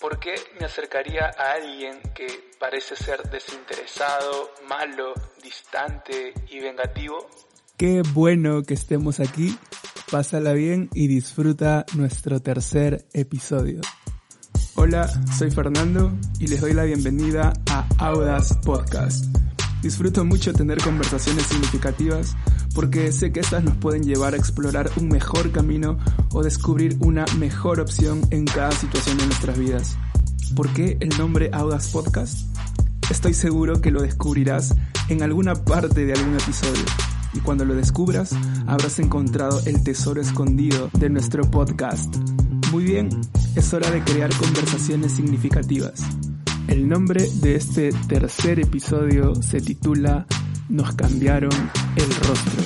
¿Por qué me acercaría a alguien que parece ser desinteresado, malo, distante y vengativo? Qué bueno que estemos aquí. Pásala bien y disfruta nuestro tercer episodio. Hola, soy Fernando y les doy la bienvenida a Audas Podcast. Disfruto mucho tener conversaciones significativas porque sé que estas nos pueden llevar a explorar un mejor camino o descubrir una mejor opción en cada situación de nuestras vidas. ¿Por qué el nombre Audas Podcast? Estoy seguro que lo descubrirás en alguna parte de algún episodio. Y cuando lo descubras, habrás encontrado el tesoro escondido de nuestro podcast. Muy bien, es hora de crear conversaciones significativas. El nombre de este tercer episodio se titula Nos cambiaron el rostro.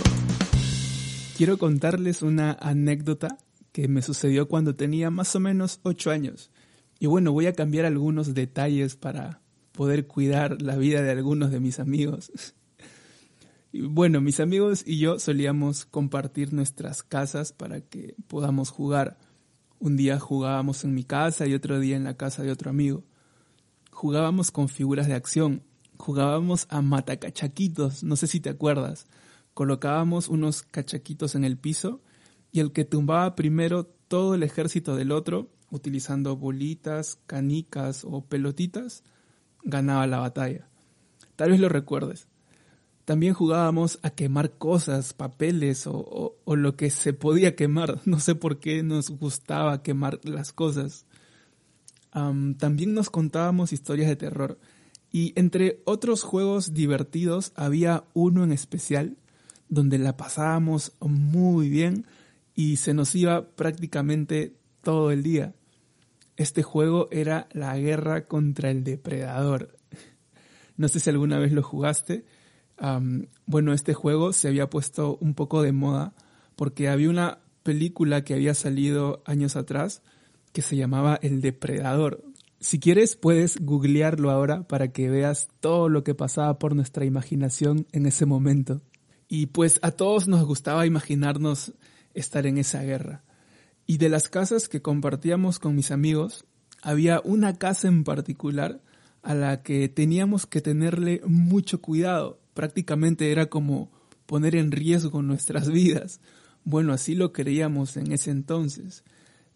Quiero contarles una anécdota que me sucedió cuando tenía más o menos 8 años. Y bueno, voy a cambiar algunos detalles para poder cuidar la vida de algunos de mis amigos. Bueno, mis amigos y yo solíamos compartir nuestras casas para que podamos jugar. Un día jugábamos en mi casa y otro día en la casa de otro amigo. Jugábamos con figuras de acción, jugábamos a matacachaquitos, no sé si te acuerdas. Colocábamos unos cachaquitos en el piso y el que tumbaba primero todo el ejército del otro, utilizando bolitas, canicas o pelotitas, ganaba la batalla. Tal vez lo recuerdes. También jugábamos a quemar cosas, papeles o, lo que se podía quemar. No sé por qué nos gustaba quemar las cosas. también nos contábamos historias de terror. Y entre otros juegos divertidos había uno en especial donde la pasábamos muy bien y se nos iba prácticamente todo el día. Este juego era la guerra contra el depredador. No sé si alguna vez lo jugaste, bueno, este juego se había puesto un poco de moda porque había una película que había salido años atrás que se llamaba El Depredador. Si quieres puedes googlearlo ahora para que veas todo lo que pasaba por nuestra imaginación en ese momento. Y pues a todos nos gustaba imaginarnos estar en esa guerra. Y de las casas que compartíamos con mis amigos, había una casa en particular a la que teníamos que tenerle mucho cuidado prácticamente era como poner en riesgo nuestras vidas. Bueno, así lo creíamos en ese entonces.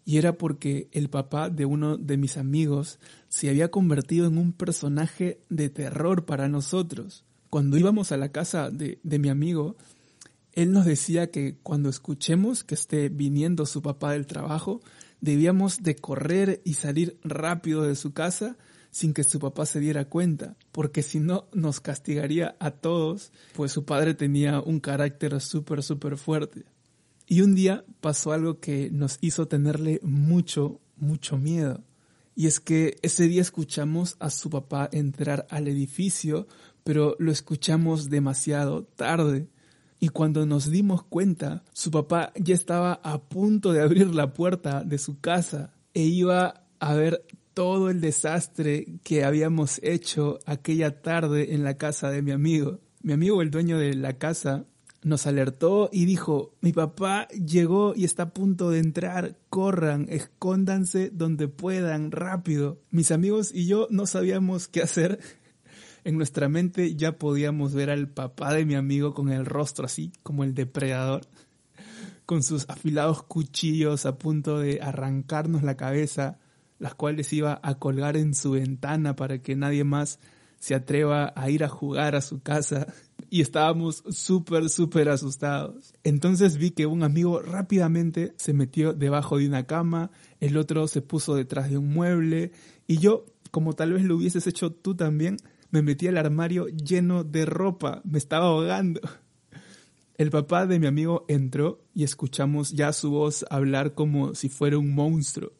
Y era porque el papá de uno de mis amigos se había convertido en un personaje de terror para nosotros. Cuando íbamos a la casa de, mi amigo, él nos decía que cuando escuchemos que esté viniendo su papá del trabajo, debíamos de correr y salir rápido de su casa sin que su papá se diera cuenta, porque si no nos castigaría a todos, pues su padre tenía un carácter súper, súper fuerte. Y un día pasó algo que nos hizo tenerle mucho, mucho miedo. Y es que ese día escuchamos a su papá entrar al edificio, pero lo escuchamos demasiado tarde. Y cuando nos dimos cuenta, su papá ya estaba a punto de abrir la puerta de su casa e iba a ver todo el desastre que habíamos hecho aquella tarde en la casa de mi amigo. Mi amigo, el dueño de la casa, nos alertó y dijo, mi papá llegó y está a punto de entrar, corran, escóndanse donde puedan, rápido. Mis amigos y yo no sabíamos qué hacer. En nuestra mente ya podíamos ver al papá de mi amigo con el rostro así como el depredador, con sus afilados cuchillos a punto de arrancarnos la cabeza las cuales iba a colgar en su ventana para que nadie más se atreva a ir a jugar a su casa y estábamos súper, súper asustados. Entonces vi que un amigo rápidamente se metió debajo de una cama, el otro se puso detrás de un mueble y yo, como tal vez lo hubieses hecho tú también, me metí al armario lleno de ropa, me estaba ahogando. El papá de mi amigo entró y escuchamos ya su voz hablar como si fuera un monstruo.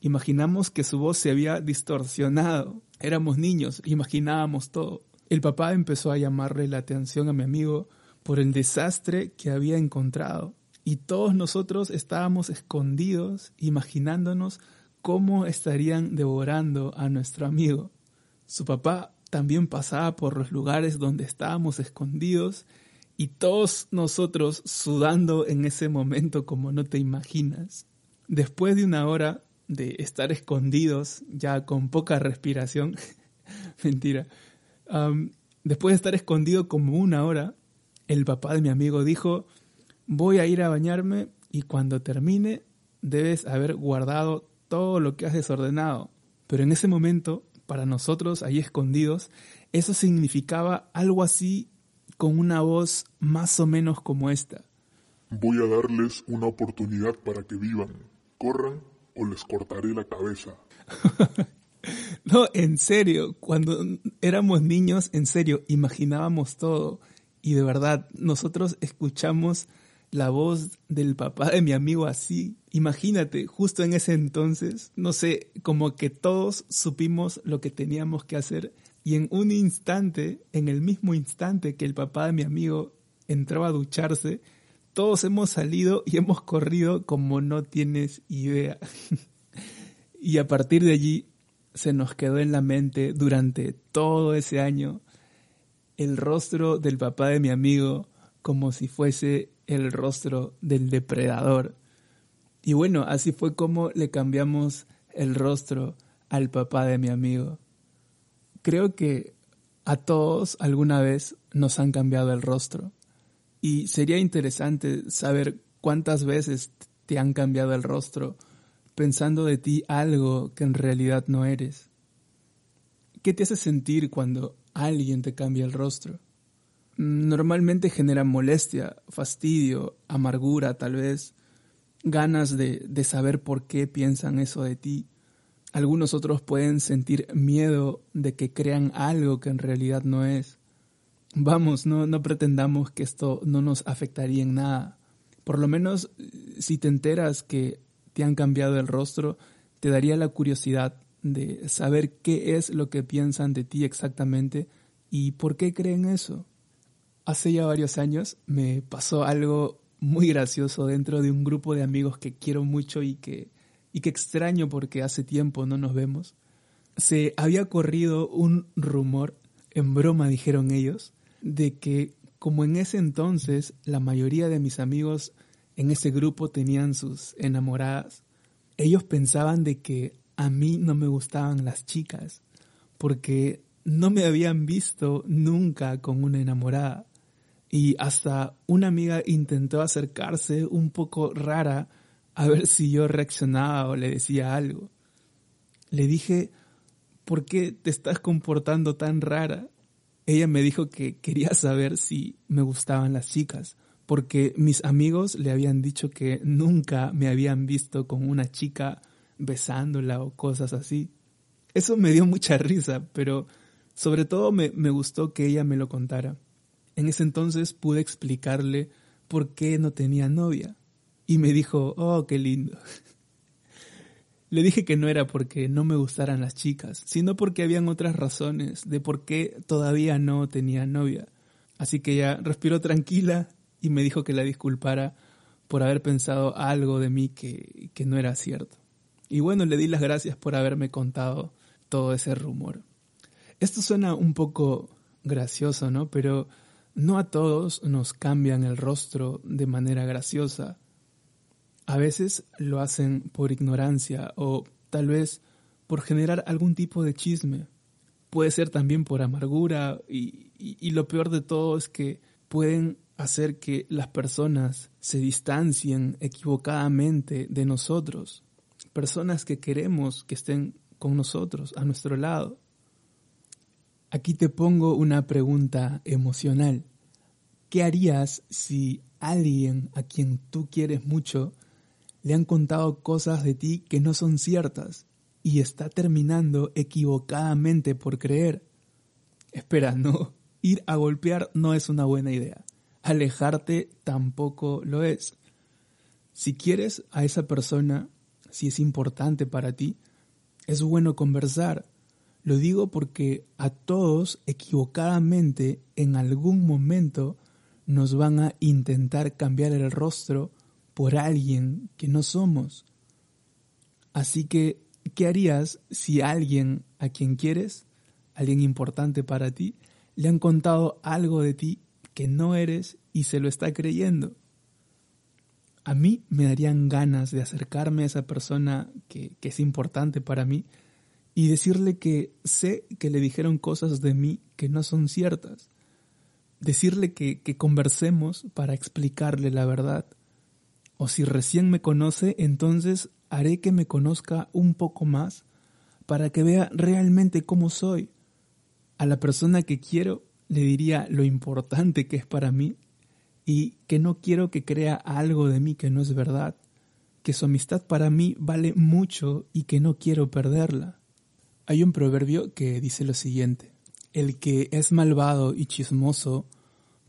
Imaginamos que su voz se había distorsionado. Éramos niños, imaginábamos todo. El papá empezó a llamarle la atención a mi amigo por el desastre que había encontrado. Y todos nosotros estábamos escondidos, imaginándonos cómo estarían devorando a nuestro amigo. Su papá también pasaba por los lugares donde estábamos escondidos y todos nosotros sudando en ese momento como no te imaginas. Después de una hora de estar escondidos, ya con poca respiración, mentira, después de estar escondido como una hora, el papá de mi amigo dijo, voy a ir a bañarme y cuando termine debes haber guardado todo lo que has desordenado. Pero en ese momento, para nosotros ahí escondidos, eso significaba algo así con una voz más o menos como esta. Voy a darles una oportunidad para que vivan. Corran o les cortaré la cabeza. no, en serio, cuando éramos niños, en serio, imaginábamos todo. Y de verdad, nosotros escuchamos la voz del papá de mi amigo así. Imagínate, justo en ese entonces, no sé, como que todos supimos lo que teníamos que hacer y en un instante, en el mismo instante que el papá de mi amigo entró a ducharse, todos hemos salido y hemos corrido como no tienes idea. y a partir de allí se nos quedó en la mente durante todo ese año el rostro del papá de mi amigo como si fuese el rostro del depredador. Y bueno, así fue como le cambiamos el rostro al papá de mi amigo. Creo que a todos alguna vez nos han cambiado el rostro. Y sería interesante saber cuántas veces te han cambiado el rostro pensando de ti algo que en realidad no eres. ¿Qué te hace sentir cuando alguien te cambia el rostro? Normalmente genera molestia, fastidio, amargura tal vez, ganas de, de saber por qué piensan eso de ti. Algunos otros pueden sentir miedo de que crean algo que en realidad no es. Vamos, no, no pretendamos que esto no nos afectaría en nada. Por lo menos si te enteras que te han cambiado el rostro, te daría la curiosidad de saber qué es lo que piensan de ti exactamente y por qué creen eso. Hace ya varios años me pasó algo muy gracioso dentro de un grupo de amigos que quiero mucho y que, y que extraño porque hace tiempo no nos vemos. Se había corrido un rumor, en broma dijeron ellos, de que como en ese entonces la mayoría de mis amigos en ese grupo tenían sus enamoradas, ellos pensaban de que a mí no me gustaban las chicas, porque no me habían visto nunca con una enamorada. Y hasta una amiga intentó acercarse un poco rara a ver si yo reaccionaba o le decía algo. Le dije, ¿por qué te estás comportando tan rara? ella me dijo que quería saber si me gustaban las chicas, porque mis amigos le habían dicho que nunca me habían visto con una chica besándola o cosas así. Eso me dio mucha risa, pero sobre todo me, gustó que ella me lo contara. En ese entonces pude explicarle por qué no tenía novia. Y me dijo, oh, qué lindo. Le dije que no era porque no me gustaran las chicas, sino porque habían otras razones de por qué todavía no tenía novia. Así que ella respiró tranquila y me dijo que la disculpara por haber pensado algo de mí que, que no era cierto. Y bueno, le di las gracias por haberme contado todo ese rumor. Esto suena un poco gracioso, ¿no? Pero no a todos nos cambian el rostro de manera graciosa. A veces lo hacen por ignorancia o tal vez por generar algún tipo de chisme. Puede ser también por amargura y, lo peor de todo es que pueden hacer que las personas se distancien equivocadamente de nosotros. Personas que queremos que estén con nosotros, a nuestro lado. Aquí te pongo una pregunta emocional. ¿Qué harías si alguien a quien tú quieres mucho le han contado cosas de ti que no son ciertas y está terminando equivocadamente por creer. Espera, no, ir a golpear no es una buena idea. Alejarte tampoco lo es. Si quieres a esa persona, si es importante para ti, es bueno conversar. Lo digo porque a todos equivocadamente en algún momento nos van a intentar cambiar el rostro por alguien que no somos. Así que, ¿qué harías si alguien a quien quieres, alguien importante para ti, le han contado algo de ti que no eres y se lo está creyendo? a mí me darían ganas de acercarme a esa persona que, que es importante para mí y decirle que sé que le dijeron cosas de mí que no son ciertas. Decirle que, que conversemos para explicarle la verdad. O si recién me conoce, entonces haré que me conozca un poco más para que vea realmente cómo soy. A la persona que quiero le diría lo importante que es para mí y que no quiero que crea algo de mí que no es verdad, que su amistad para mí vale mucho y que no quiero perderla. Hay un proverbio que dice lo siguiente, el que es malvado y chismoso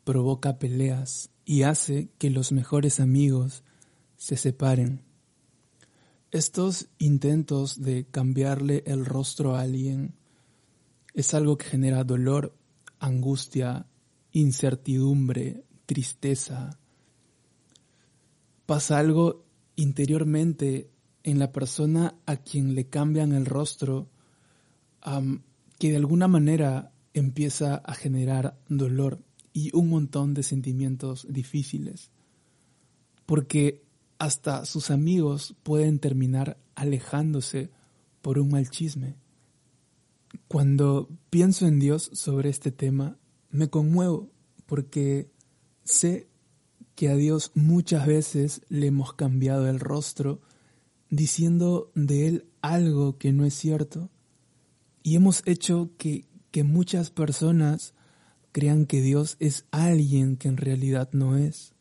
provoca peleas y hace que los mejores amigos se separen. Estos intentos de cambiarle el rostro a alguien es algo que genera dolor, angustia, incertidumbre, tristeza. Pasa algo interiormente en la persona a quien le cambian el rostro que de alguna manera empieza a generar dolor y un montón de sentimientos difíciles. Porque hasta sus amigos pueden terminar alejándose por un mal chisme. Cuando pienso en Dios sobre este tema, me conmuevo porque sé que a Dios muchas veces le hemos cambiado el rostro diciendo de Él algo que no es cierto y hemos hecho que, que muchas personas crean que Dios es alguien que en realidad no es.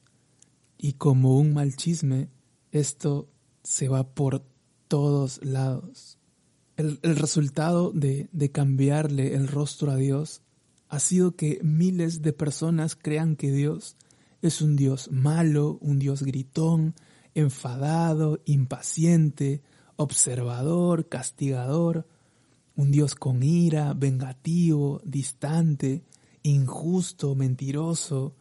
Y como un mal chisme, esto se va por todos lados. El, el resultado de, de cambiarle el rostro a Dios ha sido que miles de personas crean que Dios es un Dios malo, un Dios gritón, enfadado, impaciente, observador, castigador, un Dios con ira, vengativo, distante, injusto, mentiroso,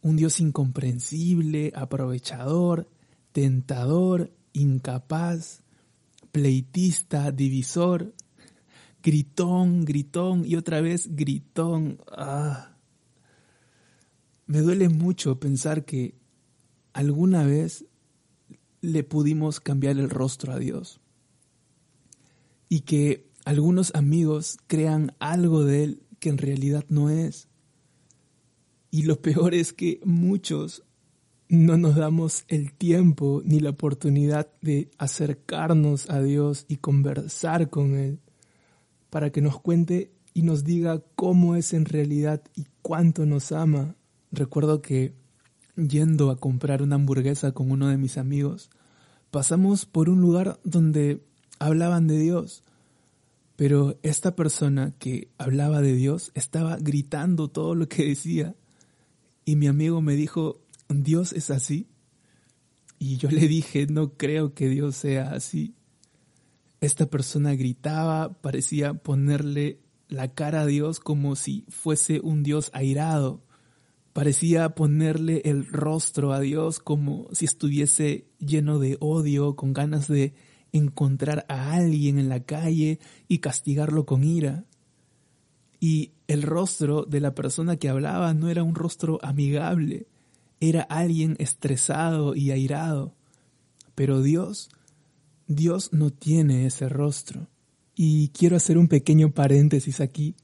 un Dios incomprensible, aprovechador, tentador, incapaz, pleitista, divisor, gritón, gritón y otra vez gritón. Ah. Me duele mucho pensar que alguna vez le pudimos cambiar el rostro a Dios y que algunos amigos crean algo de él que en realidad no es. Y lo peor es que muchos no nos damos el tiempo ni la oportunidad de acercarnos a Dios y conversar con Él para que nos cuente y nos diga cómo es en realidad y cuánto nos ama. Recuerdo que yendo a comprar una hamburguesa con uno de mis amigos, pasamos por un lugar donde hablaban de Dios, pero esta persona que hablaba de Dios estaba gritando todo lo que decía y mi amigo me dijo, Dios es así. Y yo le dije, no creo que Dios sea así. Esta persona gritaba, parecía ponerle la cara a Dios como si fuese un Dios airado. Parecía ponerle el rostro a Dios como si estuviese lleno de odio, con ganas de encontrar a alguien en la calle y castigarlo con ira. Y el rostro de la persona que hablaba no era un rostro amigable, era alguien estresado y airado. Pero Dios, Dios no tiene ese rostro. Y quiero hacer un pequeño paréntesis aquí.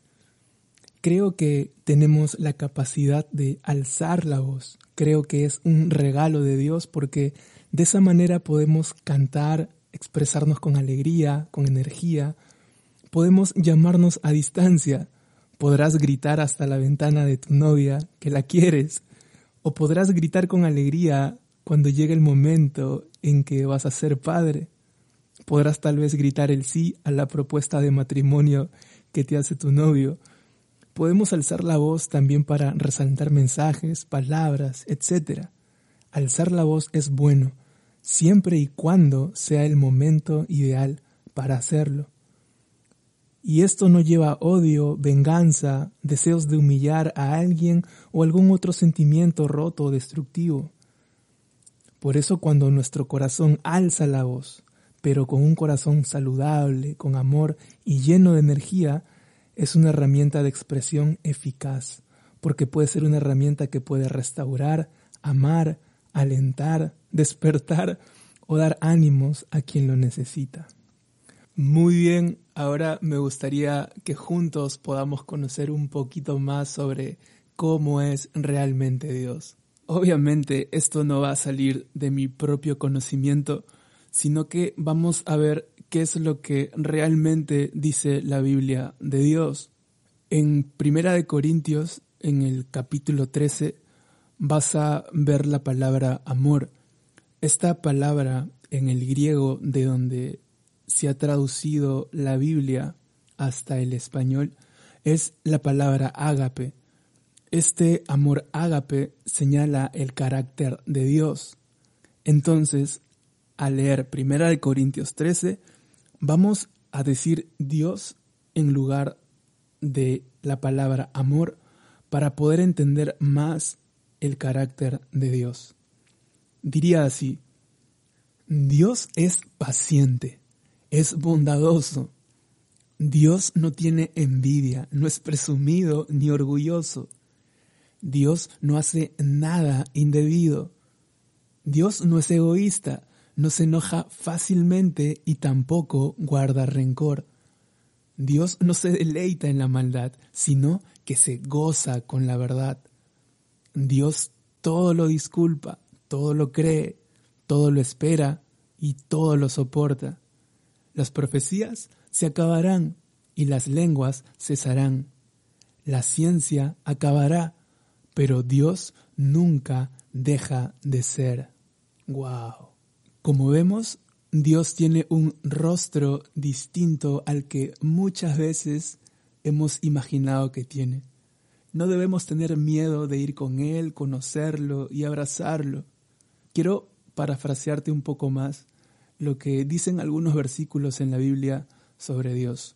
Creo que tenemos la capacidad de alzar la voz. Creo que es un regalo de Dios porque de esa manera podemos cantar, expresarnos con alegría, con energía. Podemos llamarnos a distancia. Podrás gritar hasta la ventana de tu novia que la quieres. O podrás gritar con alegría cuando llegue el momento en que vas a ser padre. Podrás tal vez gritar el sí a la propuesta de matrimonio que te hace tu novio. Podemos alzar la voz también para resaltar mensajes, palabras, etc. Alzar la voz es bueno, siempre y cuando sea el momento ideal para hacerlo. Y esto no lleva odio, venganza, deseos de humillar a alguien o algún otro sentimiento roto o destructivo. Por eso cuando nuestro corazón alza la voz, pero con un corazón saludable, con amor y lleno de energía, es una herramienta de expresión eficaz, porque puede ser una herramienta que puede restaurar, amar, alentar, despertar o dar ánimos a quien lo necesita. Muy bien, ahora me gustaría que juntos podamos conocer un poquito más sobre cómo es realmente Dios. Obviamente esto no va a salir de mi propio conocimiento, sino que vamos a ver qué es lo que realmente dice la Biblia de Dios. En Primera de Corintios, en el capítulo 13, vas a ver la palabra amor. Esta palabra en el griego de donde se ha traducido la Biblia hasta el español es la palabra ágape. Este amor ágape señala el carácter de Dios. Entonces, al leer Primera de Corintios 13, vamos a decir Dios en lugar de la palabra amor para poder entender más el carácter de Dios. Diría así, Dios es paciente, es bondadoso. Dios no tiene envidia, no es presumido ni orgulloso. Dios no hace nada indebido. Dios no es egoísta, no se enoja fácilmente y tampoco guarda rencor. Dios no se deleita en la maldad, sino que se goza con la verdad. Dios todo lo disculpa, todo lo cree, todo lo espera y todo lo soporta. Las profecías se acabarán y las lenguas cesarán. La ciencia acabará, pero Dios nunca deja de ser. Wow. Como vemos, Dios tiene un rostro distinto al que muchas veces hemos imaginado que tiene. No debemos tener miedo de ir con Él, conocerlo y abrazarlo. Quiero parafrasearte un poco más lo que dicen algunos versículos en la Biblia sobre Dios.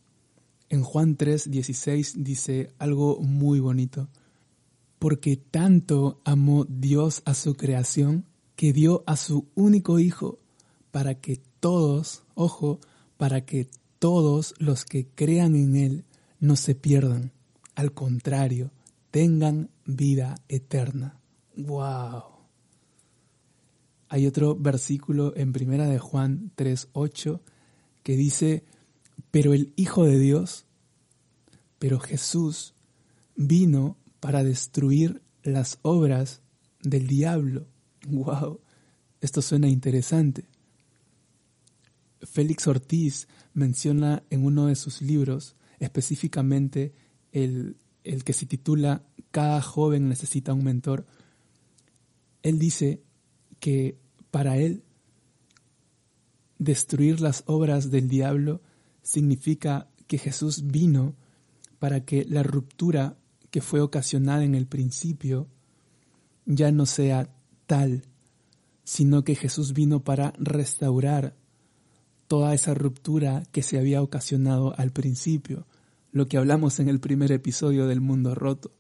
En Juan 3, 16 dice algo muy bonito. Porque tanto amó Dios a su creación que dio a su único Hijo para que todos, ojo, para que todos los que crean en Él no se pierdan, al contrario, tengan vida eterna. ¡Wow! Hay otro versículo en Primera de Juan 3:8 que dice, "Pero el Hijo de Dios, pero Jesús vino para destruir las obras del diablo." Wow, esto suena interesante. Félix Ortiz menciona en uno de sus libros específicamente el, el que se titula Cada joven necesita un mentor. Él dice que para él destruir las obras del diablo significa que Jesús vino para que la ruptura que fue ocasionada en el principio ya no sea tal, sino que Jesús vino para restaurar toda esa ruptura que se había ocasionado al principio, lo que hablamos en el primer episodio del mundo roto.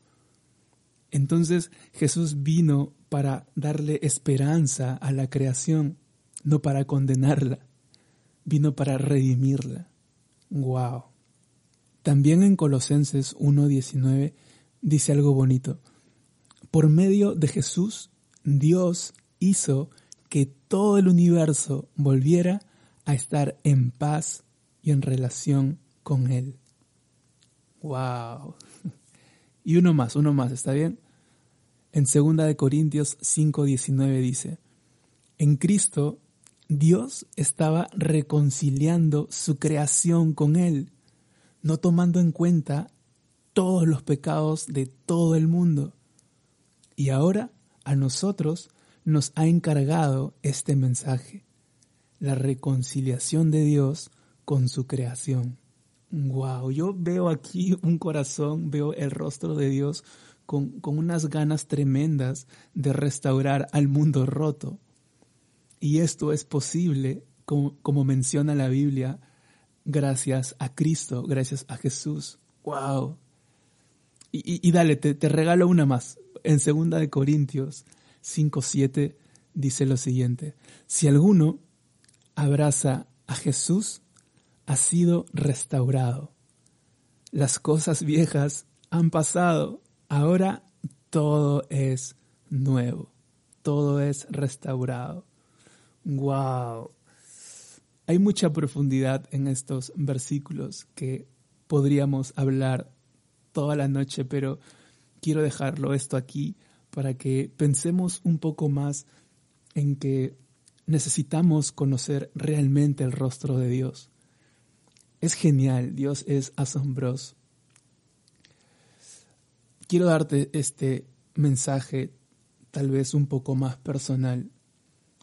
Entonces Jesús vino para darle esperanza a la creación, no para condenarla, vino para redimirla. Wow. También en Colosenses 1:19 dice algo bonito. Por medio de Jesús Dios hizo que todo el universo volviera a estar en paz y en relación con Él. ¡Wow! Y uno más, uno más, ¿está bien? En 2 de Corintios 5:19 dice, en Cristo Dios estaba reconciliando su creación con Él, no tomando en cuenta todos los pecados de todo el mundo. Y ahora a nosotros nos ha encargado este mensaje, la reconciliación de Dios con su creación. Wow, yo veo aquí un corazón, veo el rostro de Dios con, con unas ganas tremendas de restaurar al mundo roto. Y esto es posible, como, como menciona la Biblia, gracias a Cristo, gracias a Jesús. Wow. Y, y, dale, te, te regalo una más en 2 de Corintios 5:7 dice lo siguiente: Si alguno abraza a Jesús, ha sido restaurado. Las cosas viejas han pasado, ahora todo es nuevo. todo es restaurado. ¡Wow! Hay mucha profundidad en estos versículos que podríamos hablar toda la noche, pero quiero dejarlo esto aquí para que pensemos un poco más en que necesitamos conocer realmente el rostro de Dios. Es genial, Dios es asombroso. Quiero darte este mensaje tal vez un poco más personal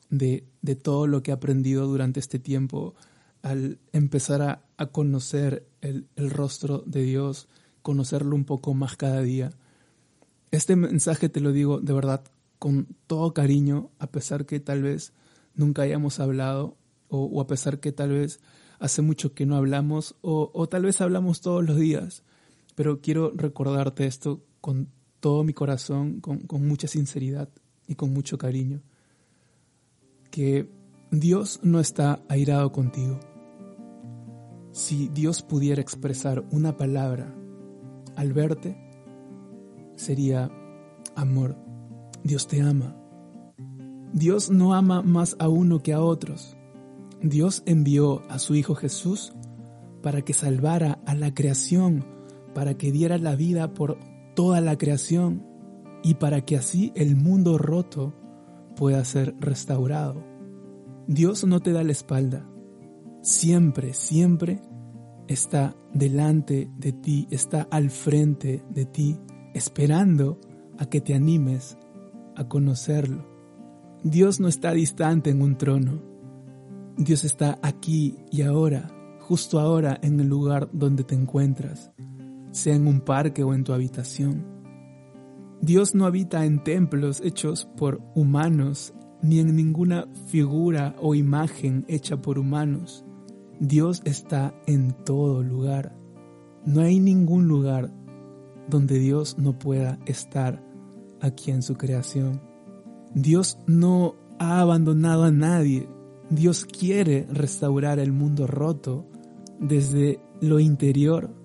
de, de todo lo que he aprendido durante este tiempo al empezar a, a conocer el, el rostro de Dios, conocerlo un poco más cada día. Este mensaje te lo digo de verdad con todo cariño, a pesar que tal vez nunca hayamos hablado o, a pesar que tal vez hace mucho que no hablamos o, o, tal vez hablamos todos los días, pero quiero recordarte esto con todo mi corazón, con, mucha sinceridad y con mucho cariño, que Dios no está airado contigo. Si Dios pudiera expresar una palabra al verte, sería amor. Dios te ama. Dios no ama más a uno que a otros. Dios envió a su Hijo Jesús para que salvara a la creación, para que diera la vida por toda la creación y para que así el mundo roto pueda ser restaurado. Dios no te da la espalda. Siempre, siempre está delante de ti, está al frente de ti, esperando a que te animes a conocerlo. Dios no está distante en un trono. Dios está aquí y ahora, justo ahora en el lugar donde te encuentras, sea en un parque o en tu habitación. Dios no habita en templos hechos por humanos, ni en ninguna figura o imagen hecha por humanos. Dios está en todo lugar. No hay ningún lugar donde Dios no pueda estar aquí en su creación. Dios no ha abandonado a nadie. Dios quiere restaurar el mundo roto desde lo interior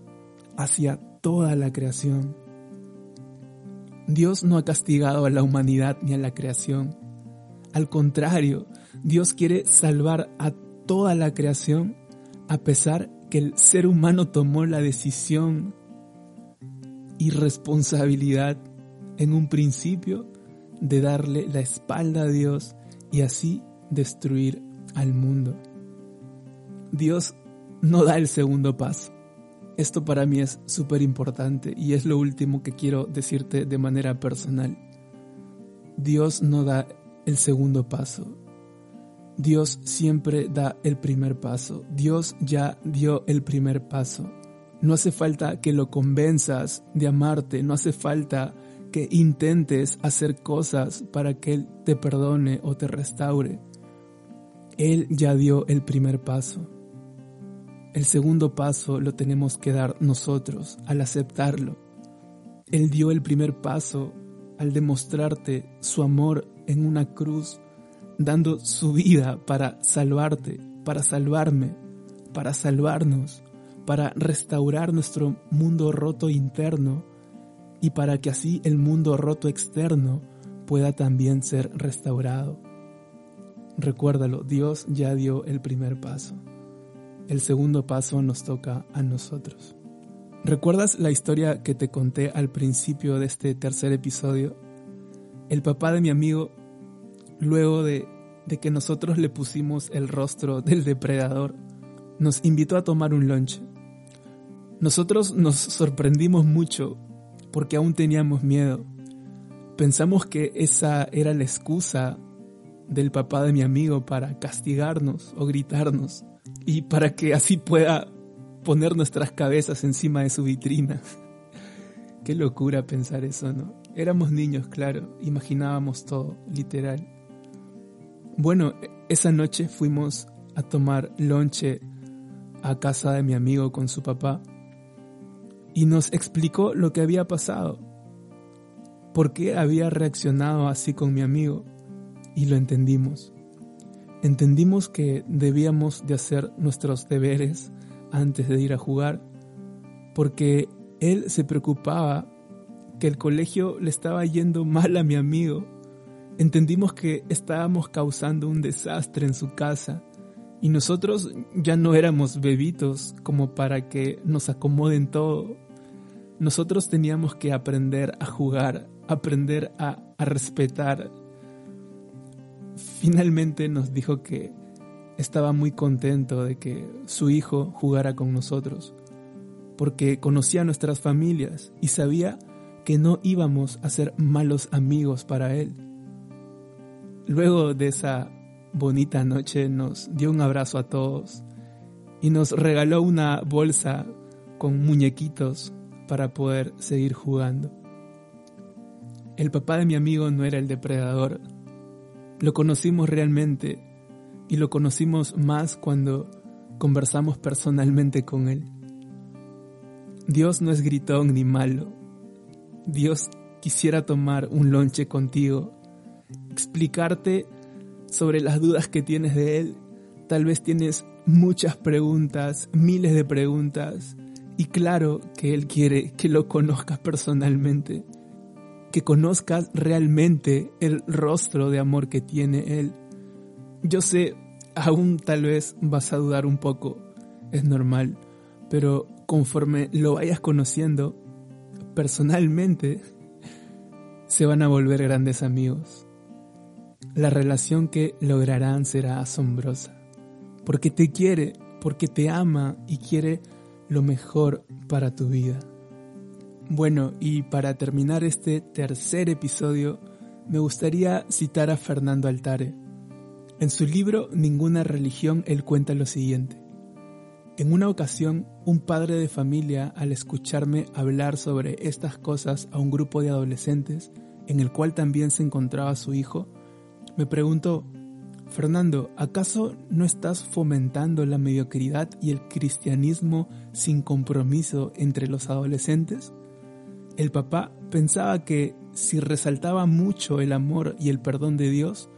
hacia toda la creación. Dios no ha castigado a la humanidad ni a la creación. Al contrario, Dios quiere salvar a toda la creación a pesar que el ser humano tomó la decisión y responsabilidad en un principio de darle la espalda a Dios y así destruir al mundo. Dios no da el segundo paso. Esto para mí es súper importante y es lo último que quiero decirte de manera personal. Dios no da el segundo paso. Dios siempre da el primer paso. Dios ya dio el primer paso. No hace falta que lo convenzas de amarte, no hace falta que intentes hacer cosas para que Él te perdone o te restaure. Él ya dio el primer paso. El segundo paso lo tenemos que dar nosotros al aceptarlo. Él dio el primer paso al demostrarte su amor en una cruz, dando su vida para salvarte, para salvarme, para salvarnos, para restaurar nuestro mundo roto interno y para que así el mundo roto externo pueda también ser restaurado. Recuérdalo, Dios ya dio el primer paso. El segundo paso nos toca a nosotros. ¿Recuerdas la historia que te conté al principio de este tercer episodio? El papá de mi amigo, luego de, de que nosotros le pusimos el rostro del depredador, nos invitó a tomar un lunch. Nosotros nos sorprendimos mucho porque aún teníamos miedo. Pensamos que esa era la excusa del papá de mi amigo para castigarnos o gritarnos y para que así pueda poner nuestras cabezas encima de su vitrina. Qué locura pensar eso, ¿no? Éramos niños, claro, imaginábamos todo, literal. Bueno, esa noche fuimos a tomar lonche a casa de mi amigo con su papá y nos explicó lo que había pasado, por qué había reaccionado así con mi amigo y lo entendimos. Entendimos que debíamos de hacer nuestros deberes antes de ir a jugar, porque él se preocupaba que el colegio le estaba yendo mal a mi amigo entendimos que estábamos causando un desastre en su casa y nosotros ya no éramos bebitos como para que nos acomoden todo. Nosotros teníamos que aprender a jugar, aprender a, a respetar. Finalmente nos dijo que estaba muy contento de que su hijo jugara con nosotros, porque conocía nuestras familias y sabía que no íbamos a ser malos amigos para él. Luego de esa bonita noche nos dio un abrazo a todos y nos regaló una bolsa con muñequitos para poder seguir jugando. El papá de mi amigo no era el depredador. Lo conocimos realmente y lo conocimos más cuando conversamos personalmente con él. Dios no es gritón ni malo. Dios quisiera tomar un lonche contigo, explicarte sobre las dudas que tienes de Él. Tal vez tienes muchas preguntas, miles de preguntas, y claro que Él quiere que lo conozcas personalmente, que conozcas realmente el rostro de amor que tiene Él. Yo sé, aún tal vez vas a dudar un poco, es normal, pero conforme lo vayas conociendo, personalmente, se van a volver grandes amigos. La relación que lograrán será asombrosa, porque te quiere, porque te ama y quiere lo mejor para tu vida. Bueno, y para terminar este tercer episodio, me gustaría citar a Fernando Altare. En su libro Ninguna religión, él cuenta lo siguiente. En una ocasión, un padre de familia, al escucharme hablar sobre estas cosas a un grupo de adolescentes, en el cual también se encontraba su hijo, me preguntó, Fernando, ¿acaso no estás fomentando la mediocridad y el cristianismo sin compromiso entre los adolescentes? El papá pensaba que si resaltaba mucho el amor y el perdón de Dios,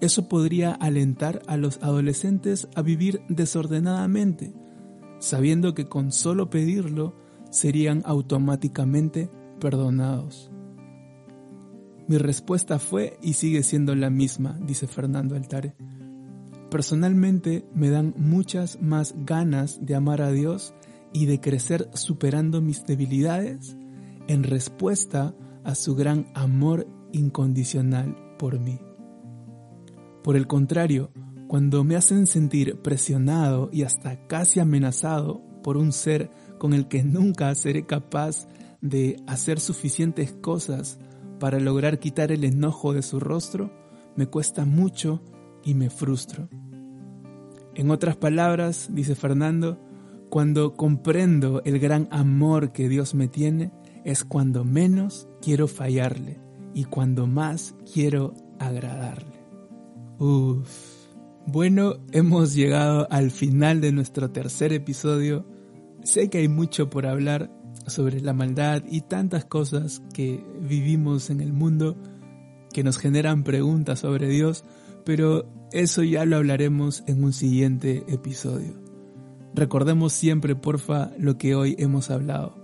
eso podría alentar a los adolescentes a vivir desordenadamente, sabiendo que con solo pedirlo serían automáticamente perdonados. Mi respuesta fue y sigue siendo la misma, dice Fernando Altare. Personalmente me dan muchas más ganas de amar a Dios y de crecer superando mis debilidades en respuesta a su gran amor incondicional por mí. Por el contrario, cuando me hacen sentir presionado y hasta casi amenazado por un ser con el que nunca seré capaz de hacer suficientes cosas para lograr quitar el enojo de su rostro, me cuesta mucho y me frustro. En otras palabras, dice Fernando, cuando comprendo el gran amor que Dios me tiene, es cuando menos quiero fallarle y cuando más quiero agradarle. Uf. Bueno, hemos llegado al final de nuestro tercer episodio. Sé que hay mucho por hablar, sobre la maldad y tantas cosas que vivimos en el mundo que nos generan preguntas sobre Dios, pero eso ya lo hablaremos en un siguiente episodio. Recordemos siempre, porfa, lo que hoy hemos hablado.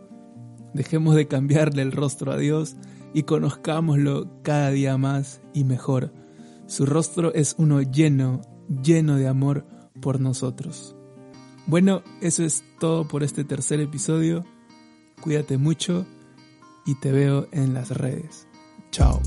Dejemos de cambiarle el rostro a Dios y conozcámoslo cada día más y mejor. Su rostro es uno lleno, lleno de amor por nosotros. Bueno, eso es todo por este tercer episodio. Cuídate mucho y te veo en las redes. Chao.